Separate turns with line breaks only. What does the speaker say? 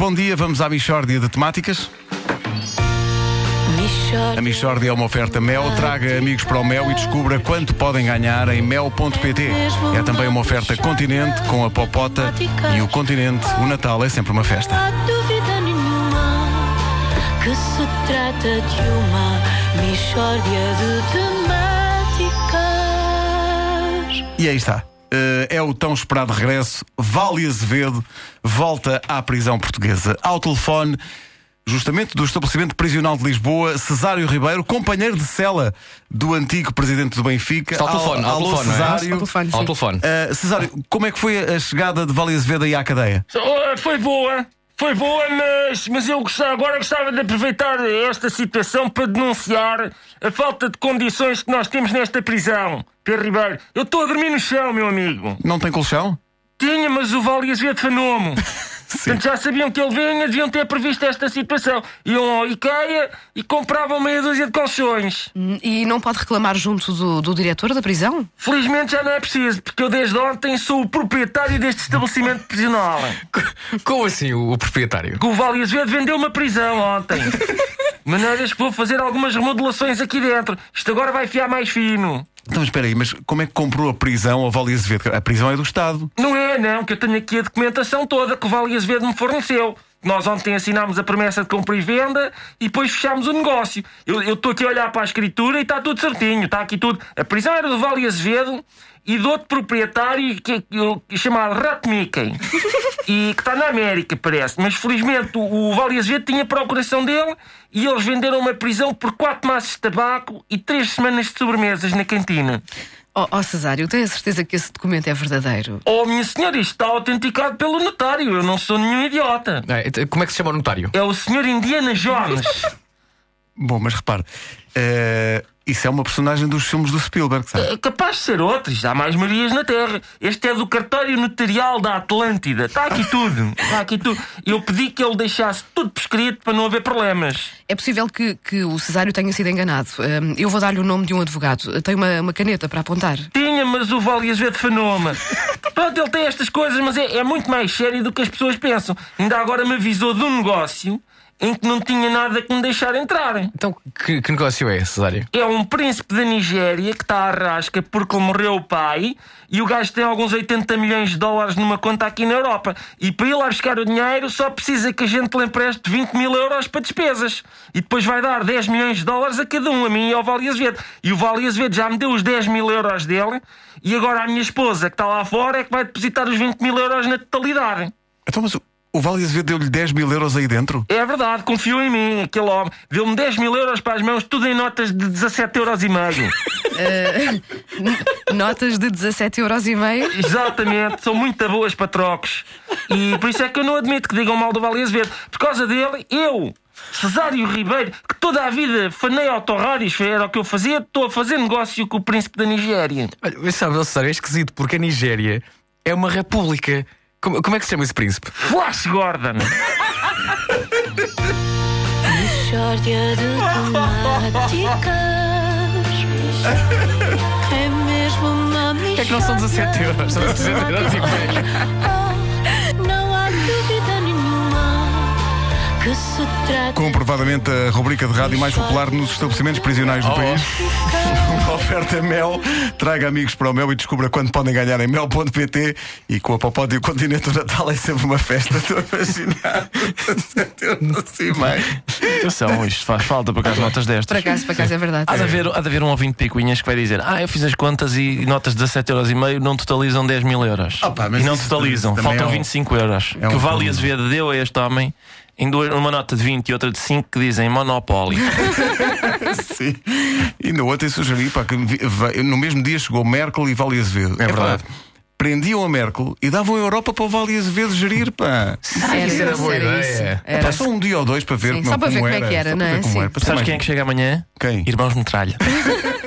bom dia. Vamos à Michórdia de Temáticas. A Michórdia é uma oferta Mel. Traga amigos para o Mel e descubra quanto podem ganhar em mel.pt. É também uma oferta Continente com a Popota e o Continente. O Natal é sempre uma festa.
Não há dúvida nenhuma que se trata de uma mistória de temáticas.
E aí está. Eh, é o tão esperado regresso. Vale Azevedo volta à prisão portuguesa. Ao telefone, justamente do estabelecimento prisional de Lisboa, Cesário Ribeiro, companheiro de cela do antigo presidente do Benfica.
Está ao telefone, ao
Alô,
telefone, não é?
Cesário.
Ao telefone,
Ao telefone.
Eh, Cesário, como é que foi a chegada de Vale Azevedo aí à cadeia?
Oh, Foi boa, foi boa, mas, mas eu gostava, agora gostava de aproveitar esta situação para denunciar a falta de condições que nós temos nesta prisão. Pedro Ribeiro, eu estou a dormir no chão, meu amigo.
Não tem colchão?
Tinha, mas o Vale Azevedo fanou-me. Portanto, já sabiam que ele vinha, deviam ter previsto esta situação. Iam ao IKEA e compravam meia dúzia de colchões.
E não pode reclamar junto do, do diretor da prisão?
Felizmente já não é preciso, porque eu desde ontem sou o proprietário deste estabelecimento prisional.
Como assim, o, o proprietário?
que o Vale Azevedo vendeu uma prisão ontem. Maneiras que vou fazer algumas remodelações aqui dentro. Isto agora vai fiar mais fino.
Então, espera aí, mas como é que comprou a prisão ao Vale Azevedo? A prisão é do Estado.
Não é, não, que eu tenho aqui a documentação toda que o Vale Azevedo me forneceu. Nós ontem assinámos a promessa de compra e venda e depois fechámos o negócio. Eu estou aqui a olhar para a escritura e está tudo certinho, está aqui tudo. A prisão era do Vale Azevedo e do outro proprietário que, que, chamado Rat Mickey. e que está na América, parece. Mas felizmente o, o Vale Azevedo tinha procuração dele e eles venderam uma prisão por quatro maços de tabaco e três semanas de sobremesas na cantina.
Oh, oh Cesário, tenho a certeza que esse documento é verdadeiro.
Oh, minha senhora, isto está autenticado pelo notário. Eu não sou nenhum idiota.
É, então, como é que se chama o notário?
É o senhor Indiana Jones.
Bom, mas repare, eh, isso é uma personagem dos filmes do Spielberg, sabe?
É capaz de ser outro. Já há mais Marias na Terra. Este é do cartório notarial da Atlântida. Está aqui tudo. Está aqui tudo. Eu pedi que ele deixasse tudo por escrito para não haver problemas.
É possível que, que o Cesário tenha sido enganado. Hum, eu vou dar-lhe o nome de um advogado. Tem uma, uma caneta para apontar.
Tinha, mas o Vale Azevedo fanou-me. Pronto, ele tem estas coisas, mas é, é muito mais sério do que as pessoas pensam. Ainda agora me avisou de um negócio em que não tinha nada que me deixar entrar.
Então, que, que negócio é esse, Cesário?
É um príncipe da Nigéria que está à rasca porque morreu o pai e o gajo tem alguns 80 milhões de dólares numa conta aqui na Europa. E para ir lá buscar o dinheiro só precisa que a gente lhe empreste 20 mil euros para despesas. E depois vai dar 10 milhões de dólares a cada um, a mim e ao Vale Azevedo. E o Vale Azevedo já me deu os 10 mil euros dele e agora a minha esposa que está lá fora é que vai depositar os 20 mil euros na totalidade.
Então, mas o, o Vale Azevedo deu-lhe 10 mil euros aí dentro?
É verdade, confiou em mim, aquele homem. Deu-me 10 mil euros para as mãos, tudo em notas de 17 euros e meio.
Notas de 17 euros e meio.
Exatamente, são muito boas para trocos. E por isso é que eu não admito que digam mal do Vale Azevedo. Por causa dele, eu, Cesário Ribeiro, que toda a vida fanei autorrádios, era o que eu fazia, estou a fazer negócio com o príncipe da Nigéria.
Olha, sabe, Cesário, é esquisito porque a Nigéria é uma república. Como, como é que se chama esse príncipe?
Flash Gordon!
Mistória de temáticas. É mesmo uma.
É que não são 17 euros, são 17 euros e meio.
Comprovadamente a rubrica de rádio mais popular nos estabelecimentos prisionais do país. Uma oferta Mel. Traga amigos para o Mel e descubra quanto podem ganhar em mel.pt. E com a Popó e o Continente do Natal é sempre uma festa. Estou a imaginar. 17 euros e meio.
Atenção, isto faz falta para cá as notas
Por
destas.
acaso, por acaso é verdade.
Há de, haver, há de haver um ouvinte de picuinhas que vai dizer: Ah, eu fiz as contas e notas de 17,5€ não totalizam 10 mil euros.
Pá, mas
e não totalizam, faltam
é um-
25 euros.
é um
que o Vale
problema.
Azevedo deu a este homem em duas, uma nota de 20 e outra de 5 que dizem Monopólio.
Sim. E no outro eu sugeri pá, que no mesmo dia chegou Merkel e Vale Azevedo.
É
Epá,
verdade.
Prendiam a Merkel e davam a Europa para o Vale Azevedo gerir, pá.
Era,
isso era boa ideia.
Era.
só um dia ou dois para ver,
Sim,
como,
só para ver como é
era,
que era,
só
não é?
como era,
Sabes
mais
quem é que chega amanhã?
Quem?
Irmãos Metralha.